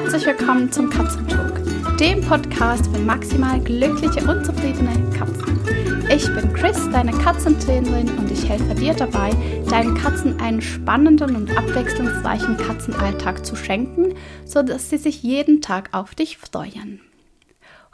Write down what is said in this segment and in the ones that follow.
Herzlich willkommen zum Katzentalk, dem Podcast für maximal glückliche und zufriedene Katzen. Ich bin Chris, deine Katzentrainerin und ich helfe dir dabei, deinen Katzen einen spannenden und abwechslungsreichen Katzenalltag zu schenken, sodass sie sich jeden Tag auf dich freuen.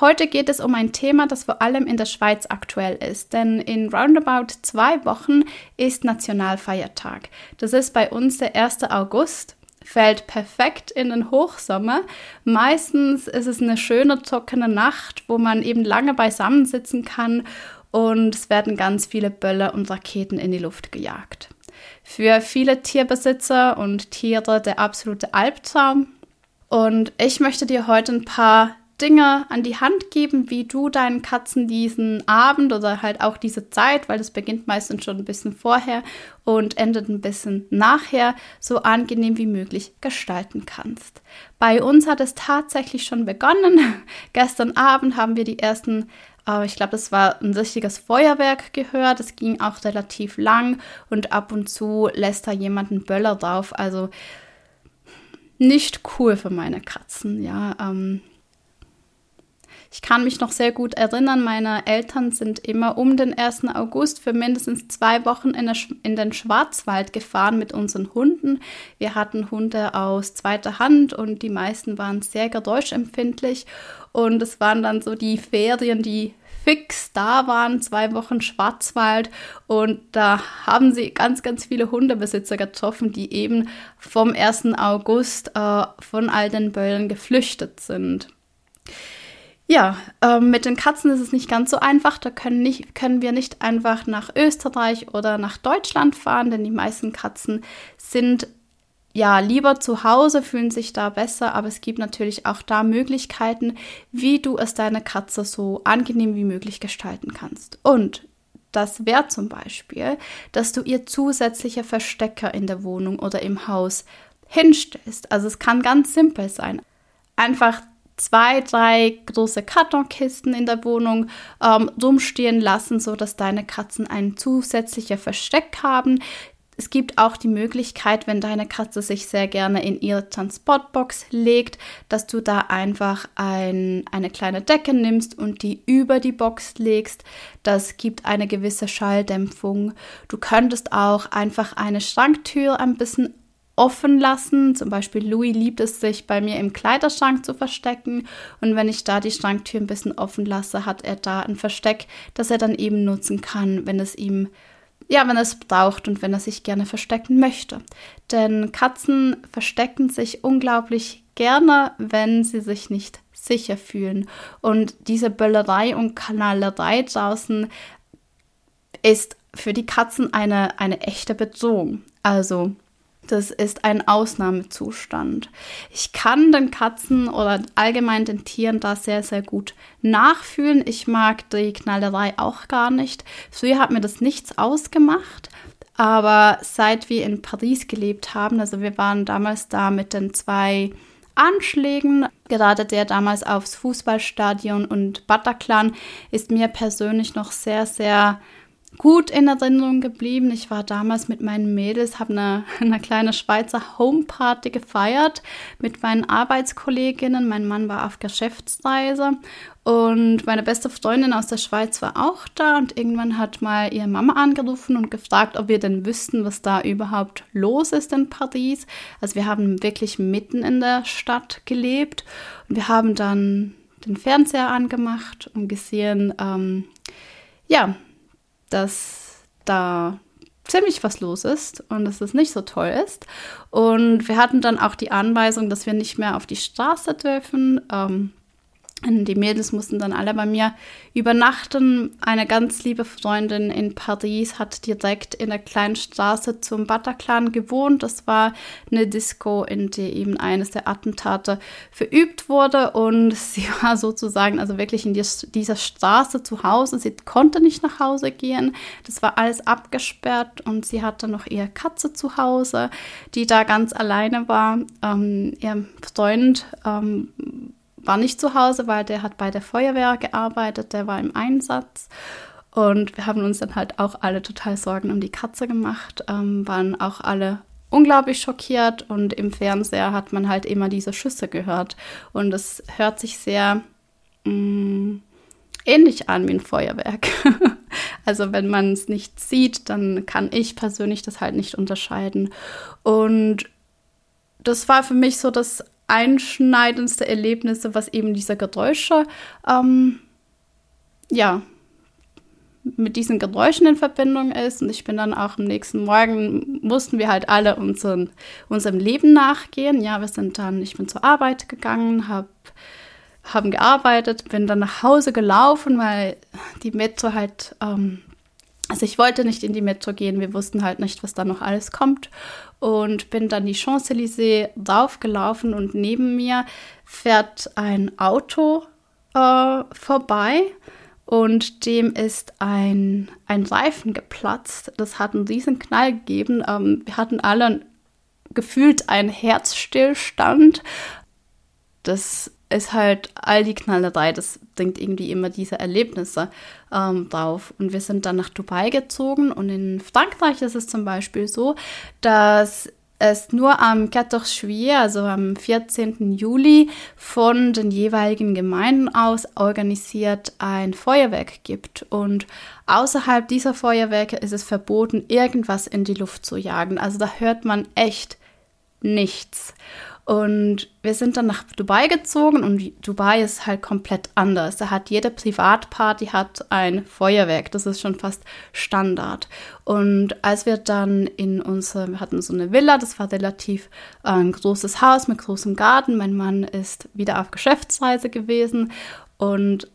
Heute geht es um ein Thema, das vor allem in der Schweiz aktuell ist, denn in roundabout zwei Wochen ist Nationalfeiertag. Das ist bei uns der 1. August fällt perfekt in den Hochsommer. Meistens ist es eine schöne, trockene Nacht, wo man eben lange beisammensitzen kann und es werden ganz viele Böller und Raketen in die Luft gejagt. Für viele Tierbesitzer und Tiere der absolute Albtraum. Und ich möchte dir heute ein paar Dinge an die Hand geben, wie du deinen Katzen diesen Abend oder halt auch diese Zeit, weil das beginnt meistens schon ein bisschen vorher und endet ein bisschen nachher, so angenehm wie möglich gestalten kannst. Bei uns hat es tatsächlich schon begonnen. Gestern Abend haben wir die ersten äh, ich glaube, das war ein richtiges Feuerwerk gehört. Es ging auch relativ lang und ab und zu lässt da jemand einen Böller drauf. Also nicht cool für meine Katzen, ja. Ähm, ich kann mich noch sehr gut erinnern, meine Eltern sind immer um den 1. August für mindestens zwei Wochen in, in, den Schwarzwald gefahren mit unseren Hunden. Wir hatten Hunde aus zweiter Hand und die meisten waren sehr geräuschempfindlich. Und es waren dann so die Ferien, die fix da waren, zwei Wochen Schwarzwald und da haben sie ganz, ganz viele Hundebesitzer getroffen, die eben vom 1. August äh, von all den Böllen geflüchtet sind. Ja, ähm, mit den Katzen ist es nicht ganz so einfach. Da können, nicht, können wir nicht einfach nach Österreich oder nach Deutschland fahren, denn die meisten Katzen sind ja lieber zu Hause, fühlen sich da besser, aber es gibt natürlich auch da Möglichkeiten, wie du es deiner Katze so angenehm wie möglich gestalten kannst. Und das wäre zum Beispiel, dass du ihr zusätzliche Verstecker in der Wohnung oder im Haus hinstellst. Also es kann ganz simpel sein. Einfach zwei, drei große Kartonkisten in der Wohnung ähm, rumstehen lassen, sodass deine Katzen ein zusätzliches Versteck haben. Es gibt auch die Möglichkeit, wenn deine Katze sich sehr gerne in ihre Transportbox legt, dass du da einfach ein, eine kleine Decke nimmst und die über die Box legst. Das gibt eine gewisse Schalldämpfung. Du könntest auch einfach eine Schranktür ein bisschen offen lassen. Zum Beispiel Louis liebt es, sich bei mir im Kleiderschrank zu verstecken. Und wenn ich da die Schranktür ein bisschen offen lasse, hat er da ein Versteck, das er dann eben nutzen kann, wenn es ihm ja, wenn es braucht und wenn er sich gerne verstecken möchte. Denn Katzen verstecken sich unglaublich gerne, wenn sie sich nicht sicher fühlen. Und diese Böllerei und Kanalerei draußen ist für die Katzen eine, eine echte Bedrohung. Also das ist ein Ausnahmezustand. Ich kann den Katzen oder allgemein den Tieren da sehr, sehr gut nachfühlen. Ich mag die Knallerei auch gar nicht. Früher hat mir das nichts ausgemacht. Aber seit wir in Paris gelebt haben, also wir waren damals da mit den zwei Anschlägen, gerade der damals aufs Fußballstadion und Bataclan, ist mir persönlich noch sehr, sehr gut in Erinnerung geblieben. Ich war damals mit meinen Mädels, habe eine, eine kleine Schweizer Homeparty gefeiert mit meinen Arbeitskolleginnen. Mein Mann war auf Geschäftsreise und meine beste Freundin aus der Schweiz war auch da und irgendwann hat mal ihre Mama angerufen und gefragt, ob wir denn wüssten, was da überhaupt los ist in Paris. Also wir haben wirklich mitten in der Stadt gelebt und wir haben dann den Fernseher angemacht und gesehen, ähm, ja, dass da ziemlich was los ist und dass es nicht so toll ist. Und wir hatten dann auch die Anweisung, dass wir nicht mehr auf die Straße dürfen. Ähm, die Mädels mussten dann alle bei mir übernachten. Eine ganz liebe Freundin in Paris hat direkt in der kleinen Straße zum Bataclan gewohnt. Das war eine Disco, in der eben eines der Attentate verübt wurde. Und sie war sozusagen also wirklich in dieser Straße zu Hause. Sie konnte nicht nach Hause gehen. Das war alles abgesperrt und sie hatte noch ihre Katze zu Hause, die da ganz alleine war. Ähm, ihr Freund ähm, war nicht zu Hause, weil der hat bei der Feuerwehr gearbeitet, der war im Einsatz. Und wir haben uns dann halt auch alle total Sorgen um die Katze gemacht, ähm, waren auch alle unglaublich schockiert und im Fernseher hat man halt immer diese Schüsse gehört und es hört sich sehr mh, mm, ähnlich an wie ein Feuerwerk. also wenn man es nicht sieht, dann kann ich persönlich das halt nicht unterscheiden und das war für mich so das einschneidendste Erlebnis, was eben diese Geräusche ähm, ja mit diesen Geräuschen in Verbindung ist. Und ich bin dann auch am nächsten Morgen, mussten wir halt alle unseren, unserem Leben nachgehen. Ja, wir sind dann, ich bin zur Arbeit gegangen, habe haben gearbeitet, bin dann nach Hause gelaufen, weil die Metro halt, ähm, also ich wollte nicht in die Metro gehen, wir wussten halt nicht, was da noch alles kommt und bin dann die Champs-Élysées raufgelaufen und neben mir fährt ein Auto äh, vorbei und dem ist ein, ein Reifen geplatzt. Das hat einen riesen Knall gegeben. Ähm, wir hatten alle gefühlt einen Herzstillstand. Das ist halt all die Knallerei, das bringt irgendwie immer diese Erlebnisse ähm, drauf. Und wir sind dann nach Dubai gezogen und in Frankreich ist es zum Beispiel so, dass es nur am 14 Juillet, also am 14. Juli, von den jeweiligen Gemeinden aus organisiert ein Feuerwerk gibt. Und außerhalb dieser Feuerwerke ist es verboten, irgendwas in die Luft zu jagen. Also da hört man echt nichts. Und wir sind dann nach Dubai gezogen und Dubai ist halt komplett anders. Da hat jede Privatparty hat ein Feuerwerk. Das ist schon fast Standard. Und als wir dann in unsere, wir hatten so eine Villa, das war relativ äh, ein großes Haus mit großem Garten. Mein Mann ist wieder auf Geschäftsreise gewesen und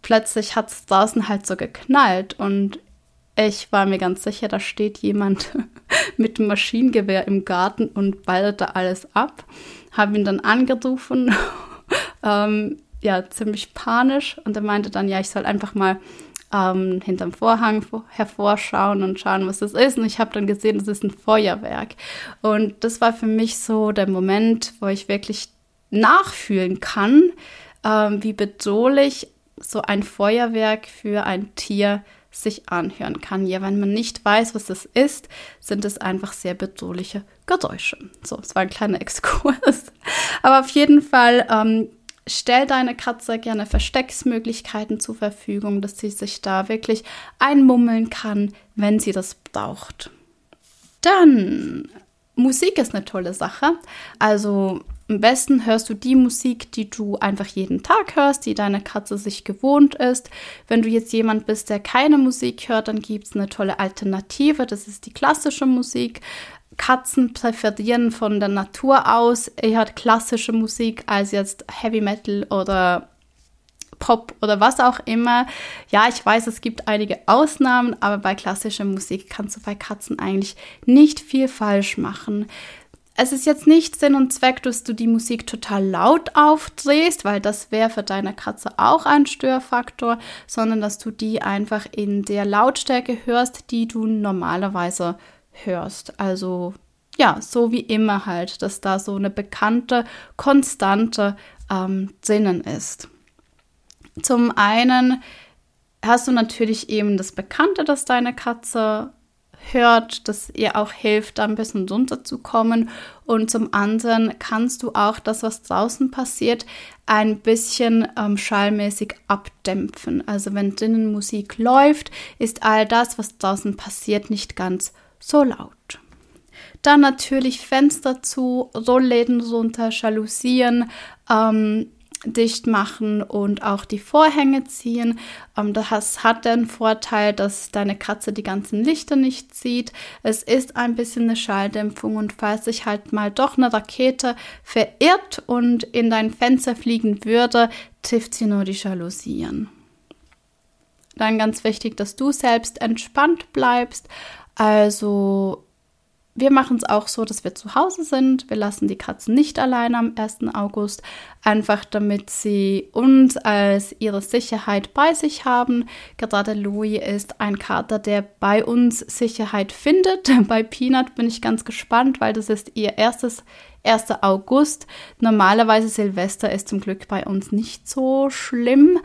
plötzlich hat es draußen halt so geknallt und ich war mir ganz sicher, da steht jemand mit dem Maschinengewehr im Garten und ballert da alles ab. Habe ihn dann angerufen, ähm, ja, ziemlich panisch. Und er meinte dann, ja, ich soll einfach mal ähm, hinterm Vorhang hervorschauen und schauen, was das ist. Und ich habe dann gesehen, das ist ein Feuerwerk. Und das war für mich so der Moment, wo ich wirklich nachfühlen kann, ähm, wie bedrohlich so ein Feuerwerk für ein Tier ist sich anhören kann. Ja, wenn man nicht weiß, was das ist, sind es einfach sehr bedrohliche Geräusche. So, es war ein kleiner Exkurs. Aber auf jeden Fall ähm, stell deine Katze gerne Verstecksmöglichkeiten zur Verfügung, dass sie sich da wirklich einmummeln kann, wenn sie das braucht. Dann Musik ist eine tolle Sache. Also am besten hörst du die Musik, die du einfach jeden Tag hörst, die deine Katze sich gewohnt ist. Wenn du jetzt jemand bist, der keine Musik hört, dann gibt es eine tolle Alternative. Das ist die klassische Musik. Katzen präferieren von der Natur aus eher klassische Musik als jetzt Heavy Metal oder Pop oder was auch immer. Ja, ich weiß, es gibt einige Ausnahmen, aber bei klassischer Musik kannst du bei Katzen eigentlich nicht viel falsch machen es ist jetzt nicht Sinn und Zweck, dass du die Musik total laut aufdrehst, weil das wäre für deine Katze auch ein Störfaktor, sondern dass du die einfach in der Lautstärke hörst, die du normalerweise hörst. Also ja, so wie immer halt, dass da so eine bekannte, konstante ähm, drinnen ist. Zum einen hast du natürlich eben das Bekannte, dass deine Katze hört, das ihr auch hilft, da ein bisschen runterzukommen. Und zum anderen kannst du auch das, was draußen passiert, ein bisschen ähm, schallmäßig abdämpfen. Also wenn drinnen Musik läuft, ist all das, was draußen passiert, nicht ganz so laut. Dann natürlich Fenster zu, Rollläden runter, Jalousien. Ähm, dicht machen und auch die Vorhänge ziehen. Ähm, das hat den Vorteil, dass deine Katze die ganzen Lichter nicht sieht. Es ist ein bisschen eine Schalldämpfung und falls sich halt mal doch eine Rakete verirrt und in dein Fenster fliegen würde, trifft sie nur die Jalousien. Dann ganz wichtig, dass du selbst entspannt bleibst. Also wir machen es auch so, dass wir zu Hause sind. Wir lassen die Katzen nicht alleine am 1. August, einfach damit sie uns als ihre Sicherheit bei sich haben. Gerade Louis ist ein Kater, der bei uns Sicherheit findet. Bei Peanut bin ich ganz gespannt, weil das ist ihr erstes 1. August. Normalerweise Silvester ist zum Glück bei uns nicht so schlimm.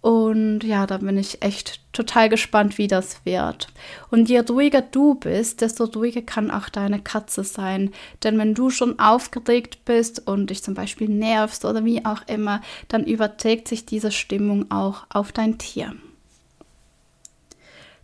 Und ja, da bin ich echt total gespannt, wie das wird. Und je ruhiger du bist, desto ruhiger kann auch deine Katze sein. Denn wenn du schon aufgeregt bist und dich zum Beispiel nervst oder wie auch immer, dann überträgt sich diese Stimmung auch auf dein Tier.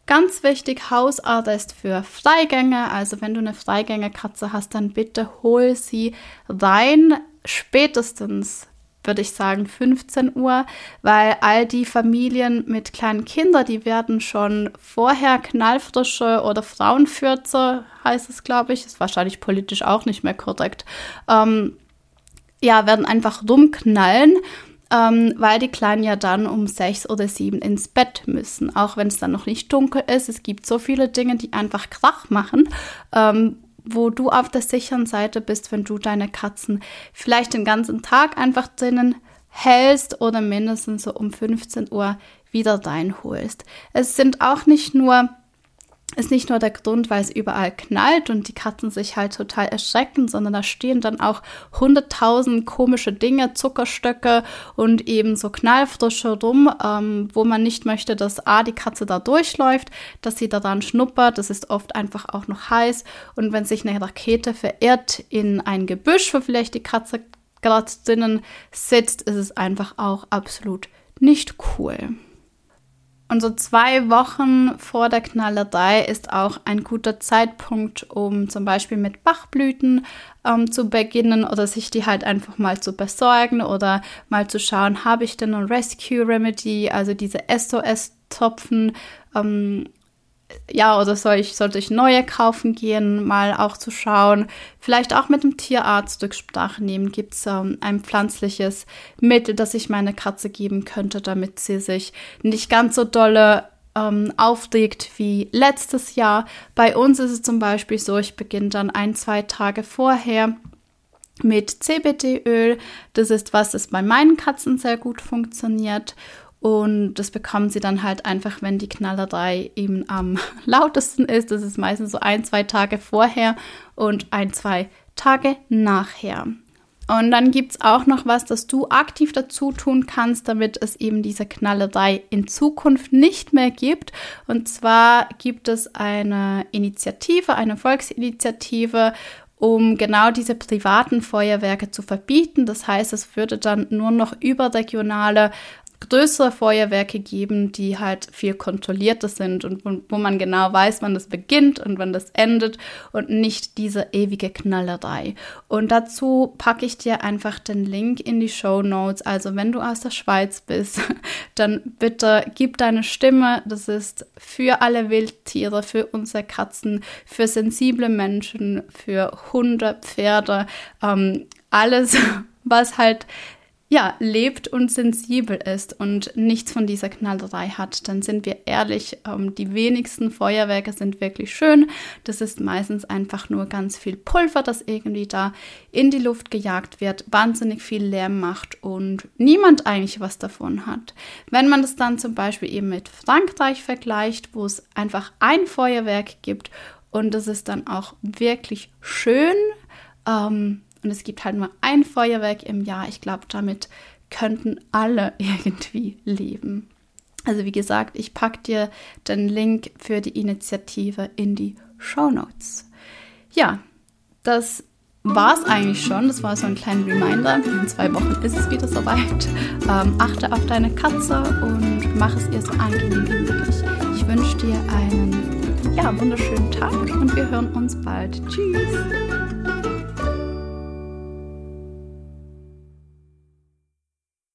Ganz wichtig, Hausarrest für Freigänge. Also wenn du eine Freigängerkatze hast, dann bitte hol sie rein. Spätestens würde ich sagen 15 Uhr, weil all die Familien mit kleinen Kindern, die werden schon vorher knallfrische oder Frauenfürze, heißt es, glaube ich, ist wahrscheinlich politisch auch nicht mehr korrekt, ähm, ja, werden einfach rumknallen ähm, weil die Kleinen ja dann um sechs oder sieben ins Bett müssen, auch wenn es dann noch nicht dunkel ist. Es gibt so viele Dinge, die einfach Krach machen. Ähm, wo du auf der sicheren Seite bist, wenn du deine Katzen vielleicht den ganzen Tag einfach drinnen hältst oder mindestens so um 15 Uhr wieder reinholst. Es sind auch nicht nur ist nicht nur der Grund, weil es überall knallt und die Katzen sich halt total erschrecken, sondern da stehen dann auch hunderttausend komische Dinge, Zuckerstöcke und eben so Knallfrische rum, ähm, wo man nicht möchte, dass A, die Katze da durchläuft, dass sie da dran schnuppert. Das ist oft einfach auch noch heiß. Und wenn sich eine Rakete verirrt in ein Gebüsch, wo vielleicht die Katze gerade drinnen sitzt, ist es einfach auch absolut nicht cool. Und so zwei Wochen vor der Knallerei ist auch ein guter Zeitpunkt, um zum Beispiel mit Bachblüten ähm, zu beginnen oder sich die halt einfach mal zu besorgen oder mal zu schauen, habe ich denn ein Rescue Remedy, also diese SOS-Tropfen ähm, ja, oder soll ich, sollte ich neue kaufen gehen, mal auch zu schauen. Vielleicht auch mit dem Tierarzt Rücksprache nehmen. Gibt es ähm, ein pflanzliches Mittel, das ich meiner Katze geben könnte, damit sie sich nicht ganz so dolle ähm, aufregt wie letztes Jahr. Bei uns ist es zum Beispiel so, ich beginne dann ein, zwei Tage vorher mit CBD-Öl. Das ist was, das bei meinen Katzen sehr gut funktioniert. Und das bekommen sie dann halt einfach, wenn die Knallerei eben am lautesten ist. Das ist meistens so ein, zwei Tage vorher und ein, zwei Tage nachher. Und dann gibt es auch noch was, das du aktiv dazu tun kannst, damit es eben diese Knallerei in Zukunft nicht mehr gibt. Und zwar gibt es eine Initiative, eine Volksinitiative, um genau diese privaten Feuerwerke zu verbieten. Das heißt, es würde dann nur noch überregionale größere Feuerwerke geben, die halt viel kontrollierter sind und wo, wo, man genau weiß, wann das beginnt und wann das endet und nicht diese ewige Knallerei. Und dazu packe ich dir einfach den Link in die Show Notes. Also wenn du aus der Schweiz bist, dann bitte gib deine Stimme. Das ist für alle Wildtiere, für unsere Katzen, für sensible Menschen, für Hunde, Pferde, ähm, alles, was halt ja, lebt und sensibel ist und nichts von dieser Knallerei hat, dann sind wir ehrlich, ähm, die wenigsten Feuerwerke sind wirklich schön. Das ist meistens einfach nur ganz viel Pulver, das irgendwie da in die Luft gejagt wird, wahnsinnig viel Lärm macht und niemand eigentlich was davon hat. Wenn man das dann zum Beispiel eben mit Frankreich vergleicht, wo es einfach ein Feuerwerk gibt und es ist dann auch wirklich schön, ähm, und es gibt halt nur ein Feuerwerk im Jahr. Ich glaube, damit könnten alle irgendwie leben. Also wie gesagt, ich packe dir den Link für die Initiative in die Show Notes. Ja, das war es eigentlich schon. Das war so ein kleiner Reminder. In zwei Wochen ist es wieder soweit. Ähm, achte auf deine Katze und mach es ihr so angenehm wie möglich. Ich wünsche dir einen ja, wunderschönen Tag und wir hören uns bald. Tschüss!